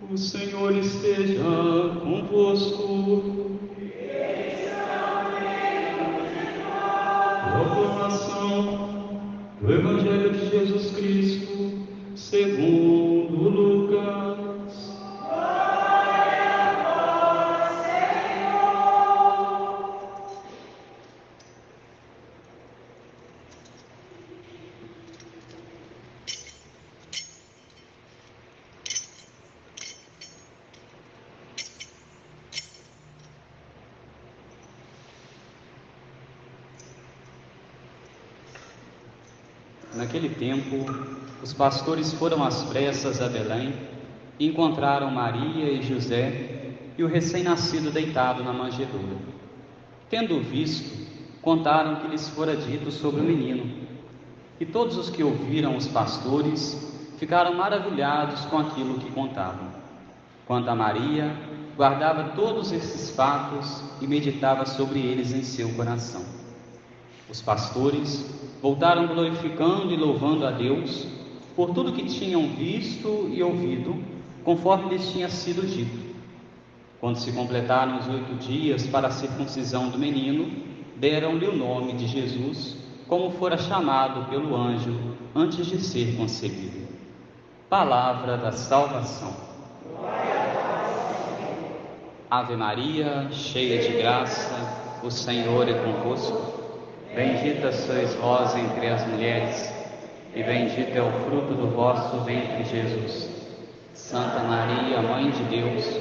O Senhor esteja convosco. Proclamação do Evangelho de Jesus Cristo, segundo Lucas. Naquele tempo, os pastores foram às pressas a Belém e encontraram Maria e José e o recém-nascido deitado na manjedoura. Tendo visto, contaram que lhes fora dito sobre o menino. E todos os que ouviram os pastores ficaram maravilhados com aquilo que contavam. Quanto a Maria, guardava todos esses fatos e meditava sobre eles em seu coração. Os pastores voltaram glorificando e louvando a Deus por tudo que tinham visto e ouvido, conforme lhes tinha sido dito. Quando se completaram os oito dias para a circuncisão do menino, deram-lhe o nome de Jesus, como fora chamado pelo anjo antes de ser concebido. Palavra da salvação. Ave Maria, cheia de graça, o Senhor é convosco. Bendita sois vós entre as mulheres, e bendito é o fruto do vosso ventre, Jesus. Santa Maria, Mãe de Deus,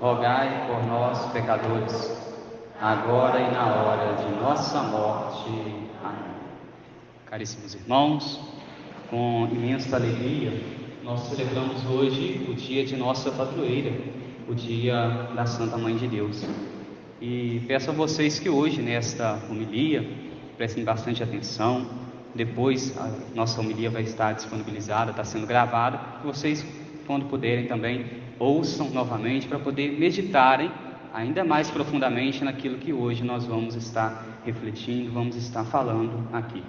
rogai por nós, pecadores, agora e na hora de nossa morte. Amém. Caríssimos irmãos, com imensa alegria, nós celebramos hoje o dia de nossa padroeira, o dia da Santa Mãe de Deus. E peço a vocês que hoje, nesta homilia, prestem bastante atenção. Depois a nossa homilia vai estar disponibilizada, está sendo gravada. Vocês, quando puderem também, ouçam novamente para poder meditarem ainda mais profundamente naquilo que hoje nós vamos estar refletindo, vamos estar falando aqui.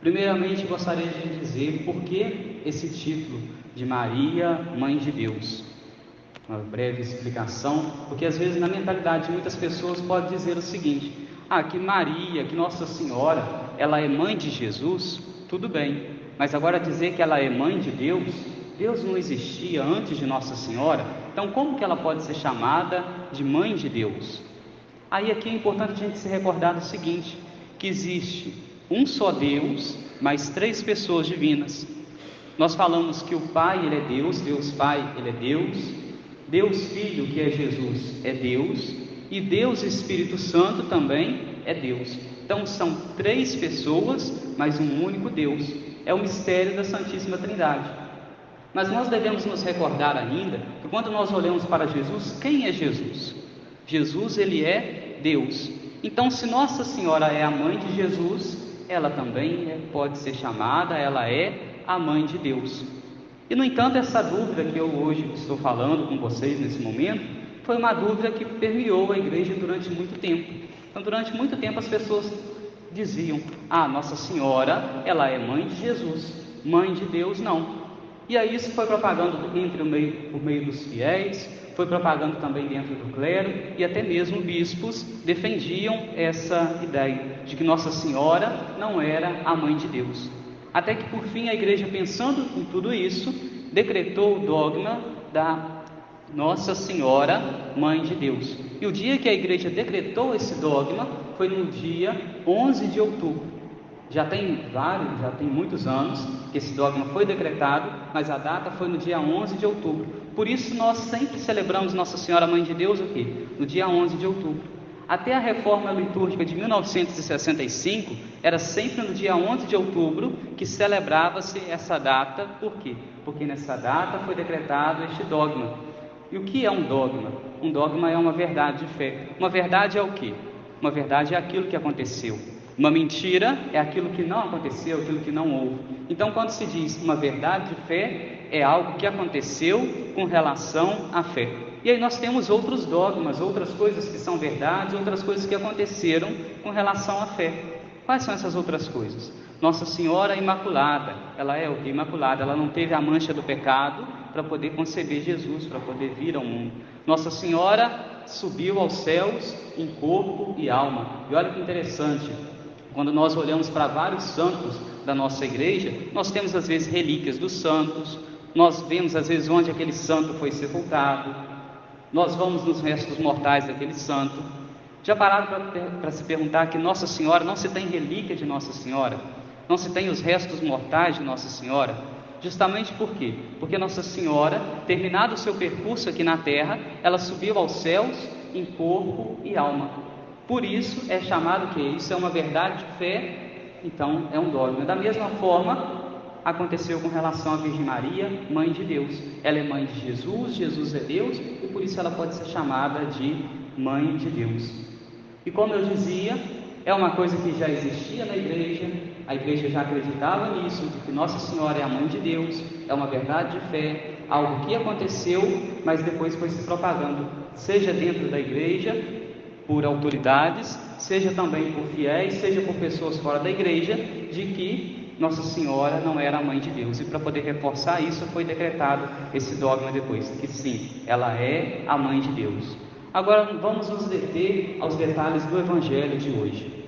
Primeiramente, gostaria de dizer por que esse título de Maria, Mãe de Deus. Uma breve explicação, porque às vezes na mentalidade de muitas pessoas pode dizer o seguinte: ah, que Maria, que Nossa Senhora, ela é mãe de Jesus, tudo bem. Mas agora dizer que ela é mãe de Deus, Deus não existia antes de Nossa Senhora, então como que ela pode ser chamada de mãe de Deus? Aí aqui é importante a gente se recordar do seguinte, que existe um só Deus, mais três pessoas divinas. Nós falamos que o Pai, ele é Deus, Deus Pai, ele é Deus, Deus Filho, que é Jesus, é Deus, e Deus Espírito Santo também é Deus. Então são três pessoas, mas um único Deus. É o mistério da Santíssima Trindade. Mas nós devemos nos recordar ainda que quando nós olhamos para Jesus, quem é Jesus? Jesus, ele é Deus. Então, se Nossa Senhora é a mãe de Jesus, ela também é, pode ser chamada, ela é a mãe de Deus. E no entanto, essa dúvida que eu hoje estou falando com vocês nesse momento, foi uma dúvida que permeou a igreja durante muito tempo. Então, durante muito tempo as pessoas diziam: "Ah, Nossa Senhora, ela é mãe de Jesus, mãe de Deus não". E aí isso foi propagando entre o meio, por meio dos fiéis, foi propagando também dentro do clero e até mesmo bispos defendiam essa ideia de que Nossa Senhora não era a mãe de Deus. Até que por fim a igreja, pensando em tudo isso, decretou o dogma da Nossa Senhora, Mãe de Deus. E o dia que a igreja decretou esse dogma foi no dia 11 de outubro. Já tem vários, já tem muitos anos que esse dogma foi decretado, mas a data foi no dia 11 de outubro. Por isso nós sempre celebramos Nossa Senhora Mãe de Deus aqui, no dia 11 de outubro. Até a reforma litúrgica de 1965 era sempre no dia 11 de outubro que celebrava-se essa data. Por quê? Porque nessa data foi decretado este dogma. E o que é um dogma? Um dogma é uma verdade de fé. Uma verdade é o quê? Uma verdade é aquilo que aconteceu. Uma mentira é aquilo que não aconteceu, aquilo que não houve. Então, quando se diz uma verdade de fé, é algo que aconteceu com relação à fé. E aí nós temos outros dogmas, outras coisas que são verdades, outras coisas que aconteceram com relação à fé. Quais são essas outras coisas? Nossa Senhora Imaculada, ela é o? Imaculada, ela não teve a mancha do pecado para poder conceber Jesus, para poder vir ao mundo. Nossa Senhora subiu aos céus em corpo e alma. E olha que interessante, quando nós olhamos para vários santos da nossa igreja, nós temos às vezes relíquias dos santos, nós vemos às vezes onde aquele santo foi sepultado, nós vamos nos restos mortais daquele santo. Já pararam para se perguntar que Nossa Senhora não se tem relíquia de Nossa Senhora? Não se tem os restos mortais de Nossa Senhora? Justamente por quê? Porque Nossa Senhora, terminado o seu percurso aqui na terra, ela subiu aos céus em corpo e alma. Por isso é chamado que isso é uma verdade de fé, então é um dogma. Da mesma forma, aconteceu com relação à Virgem Maria, mãe de Deus. Ela é mãe de Jesus, Jesus é Deus e por isso ela pode ser chamada de mãe de Deus. E como eu dizia, é uma coisa que já existia na igreja, a igreja já acreditava nisso, de que Nossa Senhora é a mãe de Deus, é uma verdade de fé, algo que aconteceu, mas depois foi se propagando, seja dentro da igreja, por autoridades, seja também por fiéis, seja por pessoas fora da igreja, de que Nossa Senhora não era a mãe de Deus. E para poder reforçar isso, foi decretado esse dogma depois, que sim, ela é a mãe de Deus. Agora vamos nos deter aos detalhes do Evangelho de hoje.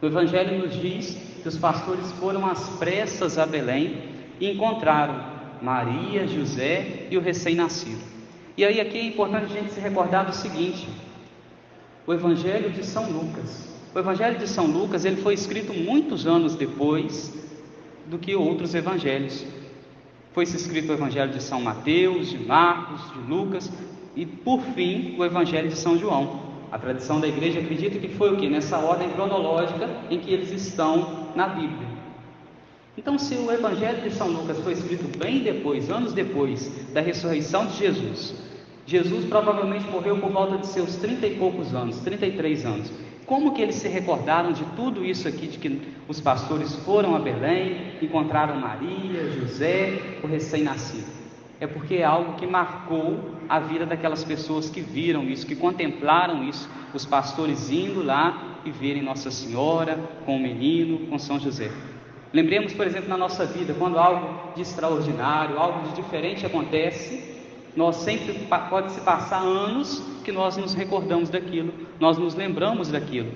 O Evangelho nos diz que os pastores foram às pressas a Belém e encontraram Maria, José e o recém-nascido. E aí aqui é importante a gente se recordar do seguinte: o Evangelho de São Lucas. O Evangelho de São Lucas ele foi escrito muitos anos depois do que outros evangelhos. Foi escrito o Evangelho de São Mateus, de Marcos, de Lucas, e por fim o Evangelho de São João. A tradição da igreja acredita que foi o que? Nessa ordem cronológica em que eles estão na Bíblia. Então, se o Evangelho de São Lucas foi escrito bem depois, anos depois da ressurreição de Jesus, Jesus provavelmente morreu por volta de seus trinta e poucos anos, 33 anos. Como que eles se recordaram de tudo isso aqui, de que os pastores foram a Belém, encontraram Maria, José, o recém-nascido? É porque é algo que marcou a vida daquelas pessoas que viram isso, que contemplaram isso, os pastores indo lá e verem Nossa Senhora com o menino, com São José. Lembremos, por exemplo, na nossa vida, quando algo de extraordinário, algo de diferente acontece, nós sempre pode se passar anos que nós nos recordamos daquilo, nós nos lembramos daquilo.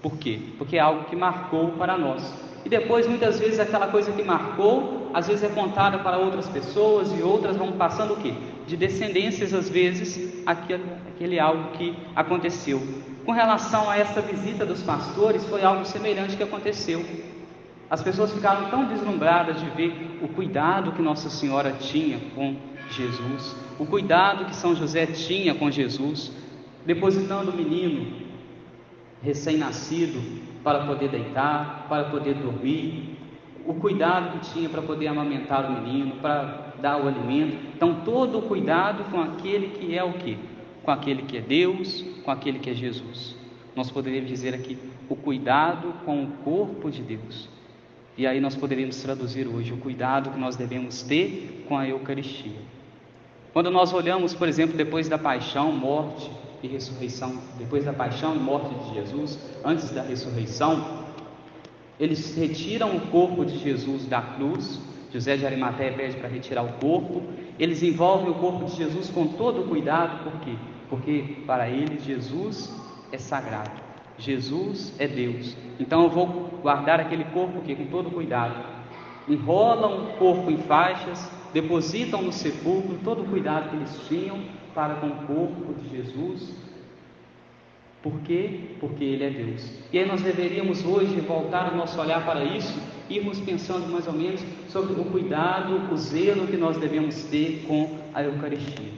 Por quê? Porque é algo que marcou para nós. E depois, muitas vezes, aquela coisa que marcou, às vezes é contada para outras pessoas e outras vão passando o quê? De descendências, às vezes, aquele, aquele algo que aconteceu. Com relação a essa visita dos pastores, foi algo semelhante que aconteceu. As pessoas ficaram tão deslumbradas de ver o cuidado que Nossa Senhora tinha com Jesus, o cuidado que São José tinha com Jesus, depositando o menino recém-nascido para poder deitar, para poder dormir, o cuidado que tinha para poder amamentar o menino, para dar o alimento. Então, todo o cuidado com aquele que é o que? Com aquele que é Deus, com aquele que é Jesus. Nós poderíamos dizer aqui o cuidado com o corpo de Deus. E aí nós poderíamos traduzir hoje o cuidado que nós devemos ter com a Eucaristia. Quando nós olhamos, por exemplo, depois da paixão, morte e ressurreição, depois da paixão e morte de Jesus, antes da ressurreição, eles retiram o corpo de Jesus da cruz. José de Arimateia pede para retirar o corpo. Eles envolvem o corpo de Jesus com todo o cuidado, por quê? Porque para eles Jesus é sagrado. Jesus é Deus. Então eu vou guardar aquele corpo aqui com todo cuidado. Enrolam o corpo em faixas, depositam no sepulcro todo o cuidado que eles tinham para com o corpo de Jesus. Por quê? Porque Ele é Deus. E aí nós deveríamos hoje voltar o nosso olhar para isso, irmos pensando mais ou menos sobre o cuidado, o zelo que nós devemos ter com a Eucaristia.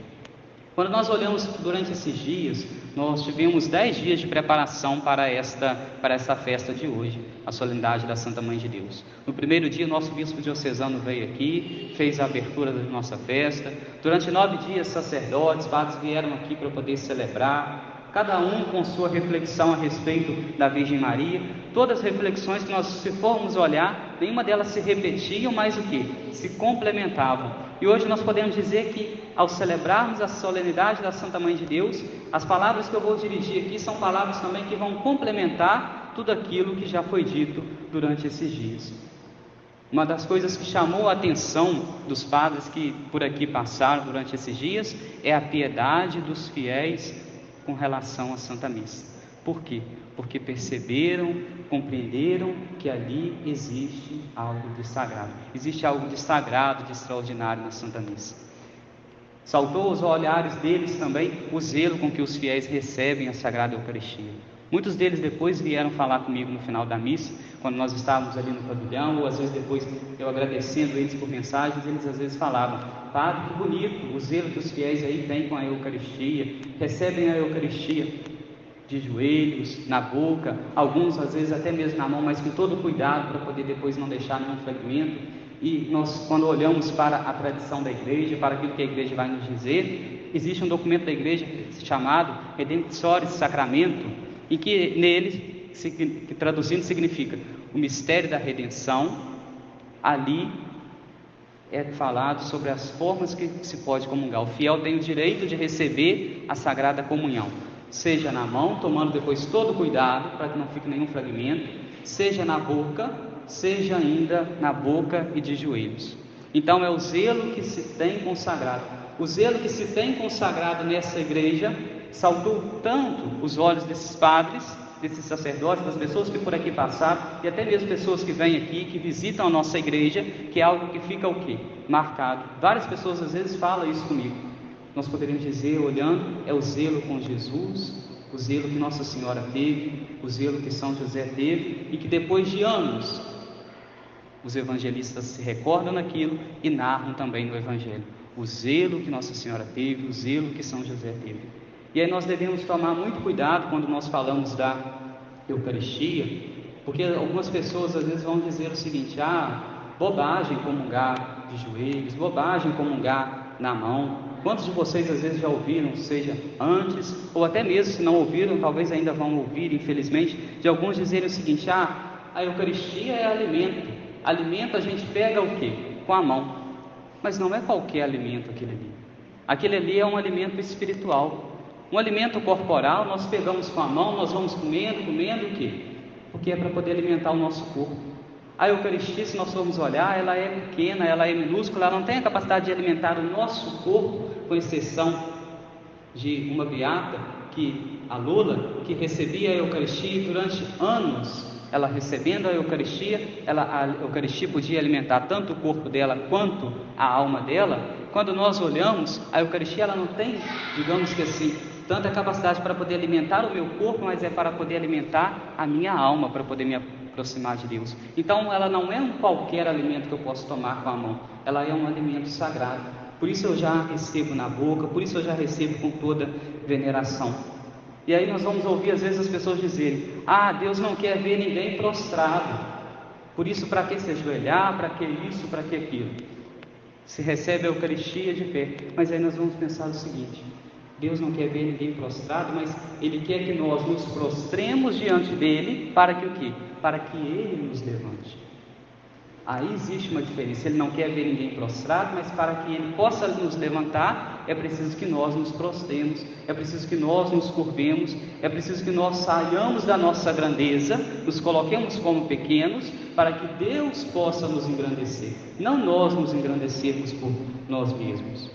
Quando nós olhamos durante esses dias, nós tivemos dez dias de preparação para esta, para esta festa de hoje, a solenidade da Santa Mãe de Deus. No primeiro dia, nosso bispo diocesano veio aqui, fez a abertura da nossa festa. Durante nove dias, sacerdotes, padres vieram aqui para poder celebrar, cada um com sua reflexão a respeito da Virgem Maria. Todas as reflexões que nós, se formos olhar, nenhuma delas se repetiam, mas o que? Se complementavam. E hoje nós podemos dizer que, ao celebrarmos a solenidade da Santa Mãe de Deus, as palavras que eu vou dirigir aqui são palavras também que vão complementar tudo aquilo que já foi dito durante esses dias. Uma das coisas que chamou a atenção dos padres que por aqui passaram durante esses dias é a piedade dos fiéis com relação à Santa Missa. Por quê? Porque perceberam, compreenderam que ali existe algo de sagrado. Existe algo de sagrado, de extraordinário na Santa Missa. Saltou aos olhares deles também o zelo com que os fiéis recebem a Sagrada Eucaristia. Muitos deles depois vieram falar comigo no final da missa, quando nós estávamos ali no pavilhão, ou às vezes depois eu agradecendo eles por mensagens, eles às vezes falavam: Padre, que bonito o zelo que os fiéis aí têm com a Eucaristia, recebem a Eucaristia de joelhos, na boca, alguns às vezes até mesmo na mão, mas com todo cuidado para poder depois não deixar nenhum fragmento. E nós, quando olhamos para a tradição da igreja, para aquilo que a igreja vai nos dizer, existe um documento da igreja chamado Redemptoris Sacramento, e que nele, que traduzindo significa o mistério da redenção, ali é falado sobre as formas que se pode comungar. O fiel tem o direito de receber a sagrada comunhão, seja na mão, tomando depois todo cuidado para que não fique nenhum fragmento, seja na boca, seja ainda na boca e de joelhos. Então é o zelo que se tem consagrado. O zelo que se tem consagrado nessa igreja saltou tanto os olhos desses padres, desses sacerdotes, das pessoas que por aqui passaram e até mesmo pessoas que vêm aqui, que visitam a nossa igreja, que é algo que fica o quê? Marcado. Várias pessoas às vezes falam isso comigo. Nós poderíamos dizer, olhando, é o zelo com Jesus, o zelo que Nossa Senhora teve, o zelo que São José teve e que depois de anos os evangelistas se recordam daquilo e narram também no Evangelho o zelo que Nossa Senhora teve, o zelo que São José teve. E aí nós devemos tomar muito cuidado quando nós falamos da Eucaristia, porque algumas pessoas às vezes vão dizer o seguinte: ah, bobagem comungar de joelhos, bobagem comungar na mão. Quantos de vocês às vezes já ouviram, seja antes, ou até mesmo se não ouviram, talvez ainda vão ouvir, infelizmente, de alguns dizerem o seguinte: ah, a Eucaristia é alimento. Alimento a gente pega o quê? Com a mão. Mas não é qualquer alimento aquele ali. Aquele ali é um alimento espiritual. Um alimento corporal nós pegamos com a mão, nós vamos comendo, comendo o quê? Porque é para poder alimentar o nosso corpo. A Eucaristia, se nós formos olhar, ela é pequena, ela é minúscula, ela não tem a capacidade de alimentar o nosso corpo, com exceção de uma beata, que a Lula, que recebia a Eucaristia durante anos ela recebendo a Eucaristia, ela, a Eucaristia podia alimentar tanto o corpo dela quanto a alma dela. Quando nós olhamos, a Eucaristia ela não tem, digamos que assim, tanta capacidade para poder alimentar o meu corpo, mas é para poder alimentar a minha alma, para poder me aproximar de Deus. Então, ela não é um qualquer alimento que eu posso tomar com a mão, ela é um alimento sagrado. Por isso eu já recebo na boca, por isso eu já recebo com toda veneração. E aí nós vamos ouvir às vezes as pessoas dizerem: Ah, Deus não quer ver ninguém prostrado. Por isso, para que se ajoelhar? Para que isso? Para que aquilo? Se recebe a Eucaristia de pé. Mas aí nós vamos pensar o seguinte: Deus não quer ver ninguém prostrado, mas Ele quer que nós nos prostremos diante dele para que o quê? Para que Ele nos levante. Aí existe uma diferença. Ele não quer ver ninguém prostrado, mas para que ele possa nos levantar, é preciso que nós nos prostremos, é preciso que nós nos curvemos, é preciso que nós saiamos da nossa grandeza, nos coloquemos como pequenos, para que Deus possa nos engrandecer, não nós nos engrandecermos por nós mesmos.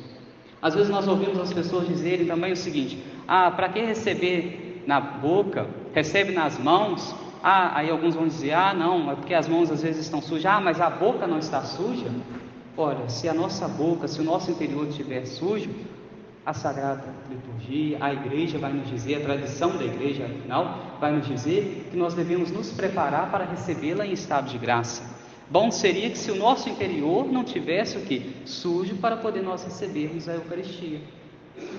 Às vezes nós ouvimos as pessoas dizerem também o seguinte: ah, para que receber na boca, recebe nas mãos, ah, aí alguns vão dizer: ah, não, é porque as mãos às vezes estão sujas. Ah, mas a boca não está suja? Ora, se a nossa boca, se o nosso interior estiver sujo, a Sagrada Liturgia, a igreja vai nos dizer, a tradição da igreja, afinal, vai nos dizer que nós devemos nos preparar para recebê-la em estado de graça. Bom seria que se o nosso interior não tivesse o que? Sujo para poder nós recebermos a Eucaristia.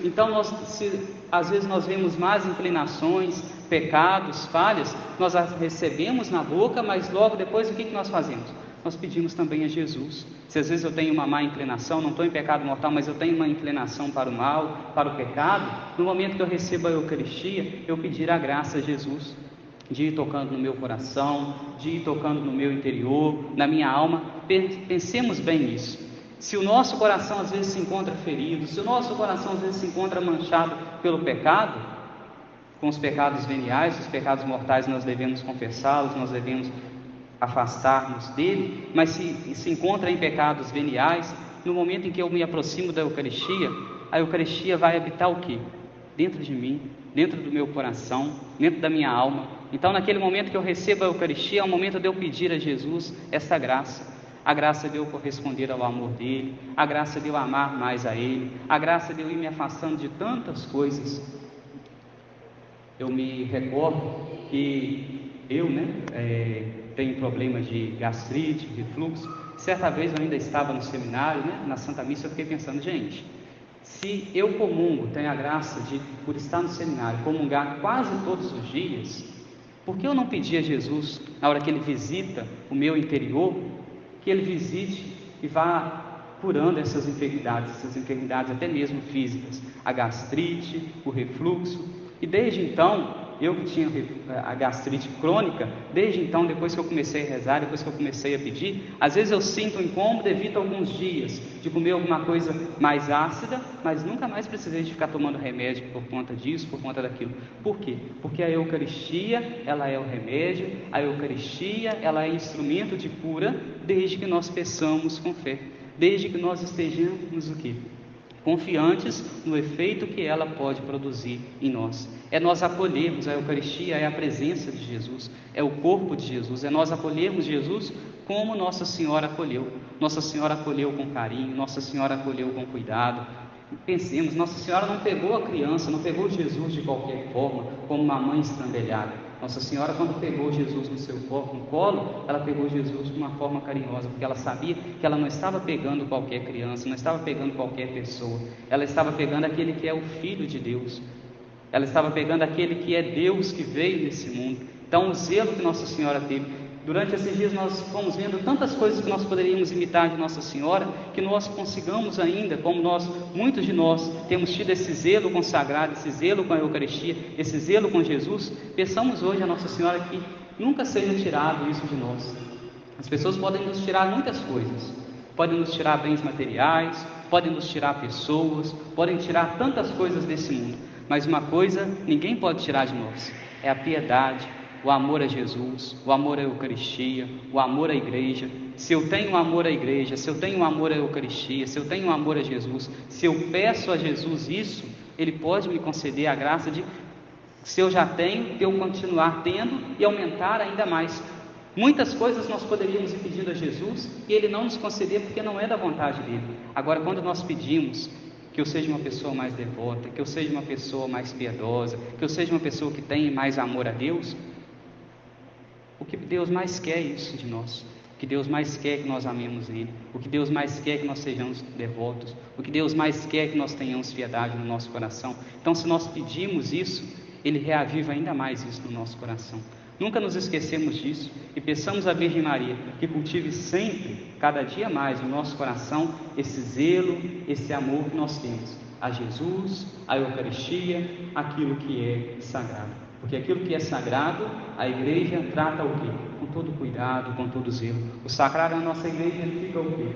Então, nós, se, às vezes nós vemos más inclinações, pecados, falhas, nós as recebemos na boca, mas logo depois o que, que nós fazemos? Nós pedimos também a Jesus. Se às vezes eu tenho uma má inclinação, não estou em pecado mortal, mas eu tenho uma inclinação para o mal, para o pecado, no momento que eu recebo a Eucaristia, eu pedir a graça a Jesus, de ir tocando no meu coração, de ir tocando no meu interior, na minha alma. Pensemos bem nisso. Se o nosso coração às vezes se encontra ferido, se o nosso coração às vezes se encontra manchado pelo pecado, com os pecados veniais, os pecados mortais nós devemos confessá-los, nós devemos afastarmos dele, mas se, se encontra em pecados veniais, no momento em que eu me aproximo da Eucaristia, a Eucaristia vai habitar o quê? Dentro de mim, dentro do meu coração, dentro da minha alma. Então, naquele momento que eu recebo a Eucaristia, é o momento de eu pedir a Jesus essa graça. A graça de eu corresponder ao amor dele, a graça de eu amar mais a ele, a graça de eu ir me afastando de tantas coisas. Eu me recordo que eu, né, é, tenho problemas de gastrite, refluxo. Certa vez eu ainda estava no seminário, né, na Santa Missa, eu fiquei pensando, gente, se eu comungo, tenho a graça de, por estar no seminário, comungar quase todos os dias, por que eu não pedir a Jesus, na hora que Ele visita o meu interior, que Ele visite e vá curando essas enfermidades, essas enfermidades até mesmo físicas, a gastrite, o refluxo, e desde então eu que tinha a gastrite crônica, desde então, depois que eu comecei a rezar, depois que eu comecei a pedir, às vezes eu sinto um incômodo evito alguns dias de comer alguma coisa mais ácida, mas nunca mais precisei de ficar tomando remédio por conta disso, por conta daquilo. Por quê? Porque a Eucaristia, ela é o remédio, a Eucaristia, ela é instrumento de cura, desde que nós peçamos com fé, desde que nós estejamos o quê? Confiantes no efeito que ela pode produzir em nós. É nós acolhermos a Eucaristia, é a presença de Jesus, é o corpo de Jesus, é nós acolhermos Jesus como Nossa Senhora acolheu. Nossa Senhora acolheu com carinho, Nossa Senhora acolheu com cuidado. Pensemos, Nossa Senhora não pegou a criança, não pegou Jesus de qualquer forma, como uma mãe estrambelhada. Nossa Senhora, quando pegou Jesus no seu corpo, no colo, ela pegou Jesus de uma forma carinhosa, porque ela sabia que ela não estava pegando qualquer criança, não estava pegando qualquer pessoa, ela estava pegando aquele que é o Filho de Deus, ela estava pegando aquele que é Deus que veio nesse mundo. Então, o zelo que Nossa Senhora teve Durante esses dias nós fomos vendo tantas coisas que nós poderíamos imitar de Nossa Senhora, que nós consigamos ainda, como nós, muitos de nós, temos tido esse zelo consagrado, esse zelo com a Eucaristia, esse zelo com Jesus, peçamos hoje a Nossa Senhora que nunca seja tirado isso de nós. As pessoas podem nos tirar muitas coisas, podem nos tirar bens materiais, podem nos tirar pessoas, podem tirar tantas coisas desse mundo, mas uma coisa ninguém pode tirar de nós: é a piedade, o amor a Jesus, o amor à Eucaristia, o amor à igreja. Se eu tenho amor à igreja, se eu tenho amor à Eucaristia, se eu tenho amor a Jesus, se eu peço a Jesus isso, Ele pode me conceder a graça de, se eu já tenho, eu continuar tendo e aumentar ainda mais. Muitas coisas nós poderíamos ir pedindo a Jesus e Ele não nos conceder porque não é da vontade dele. Agora, quando nós pedimos que eu seja uma pessoa mais devota, que eu seja uma pessoa mais piedosa, que eu seja uma pessoa que tenha mais amor a Deus, o que Deus mais quer é isso de nós. O que Deus mais quer é que nós amemos Ele. O que Deus mais quer é que nós sejamos devotos. O que Deus mais quer é que nós tenhamos piedade no nosso coração. Então, se nós pedimos isso, Ele reaviva ainda mais isso no nosso coração. Nunca nos esquecemos disso e peçamos à Virgem Maria que cultive sempre, cada dia mais, no nosso coração esse zelo, esse amor que nós temos a Jesus, a Eucaristia, aquilo que é sagrado. Porque aquilo que é sagrado, a igreja trata o quê? Com todo cuidado, com todo zelo. O sagrado na nossa igreja fica o quê?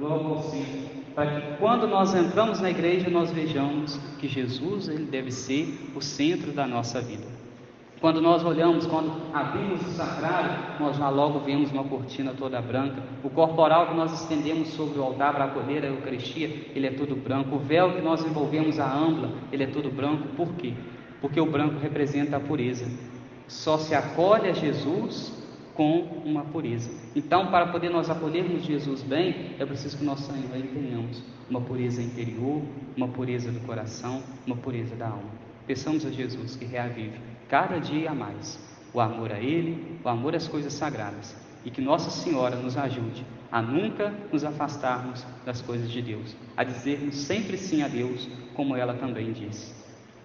Logo ao centro. Para que quando nós entramos na igreja, nós vejamos que Jesus ele deve ser o centro da nossa vida. Quando nós olhamos, quando abrimos o sacrário, nós já logo vemos uma cortina toda branca. O corporal que nós estendemos sobre o altar para acolher a Eucaristia, ele é todo branco. O véu que nós envolvemos a ampla, ele é todo branco. Por quê? Porque o branco representa a pureza. Só se acolhe a Jesus com uma pureza. Então, para poder nós acolhermos Jesus bem, é preciso que nós tenhamos uma pureza interior, uma pureza do coração, uma pureza da alma. Peçamos a Jesus que reavive cada dia a mais o amor a Ele, o amor às coisas sagradas e que Nossa Senhora nos ajude a nunca nos afastarmos das coisas de Deus, a dizermos sempre sim a Deus, como ela também disse.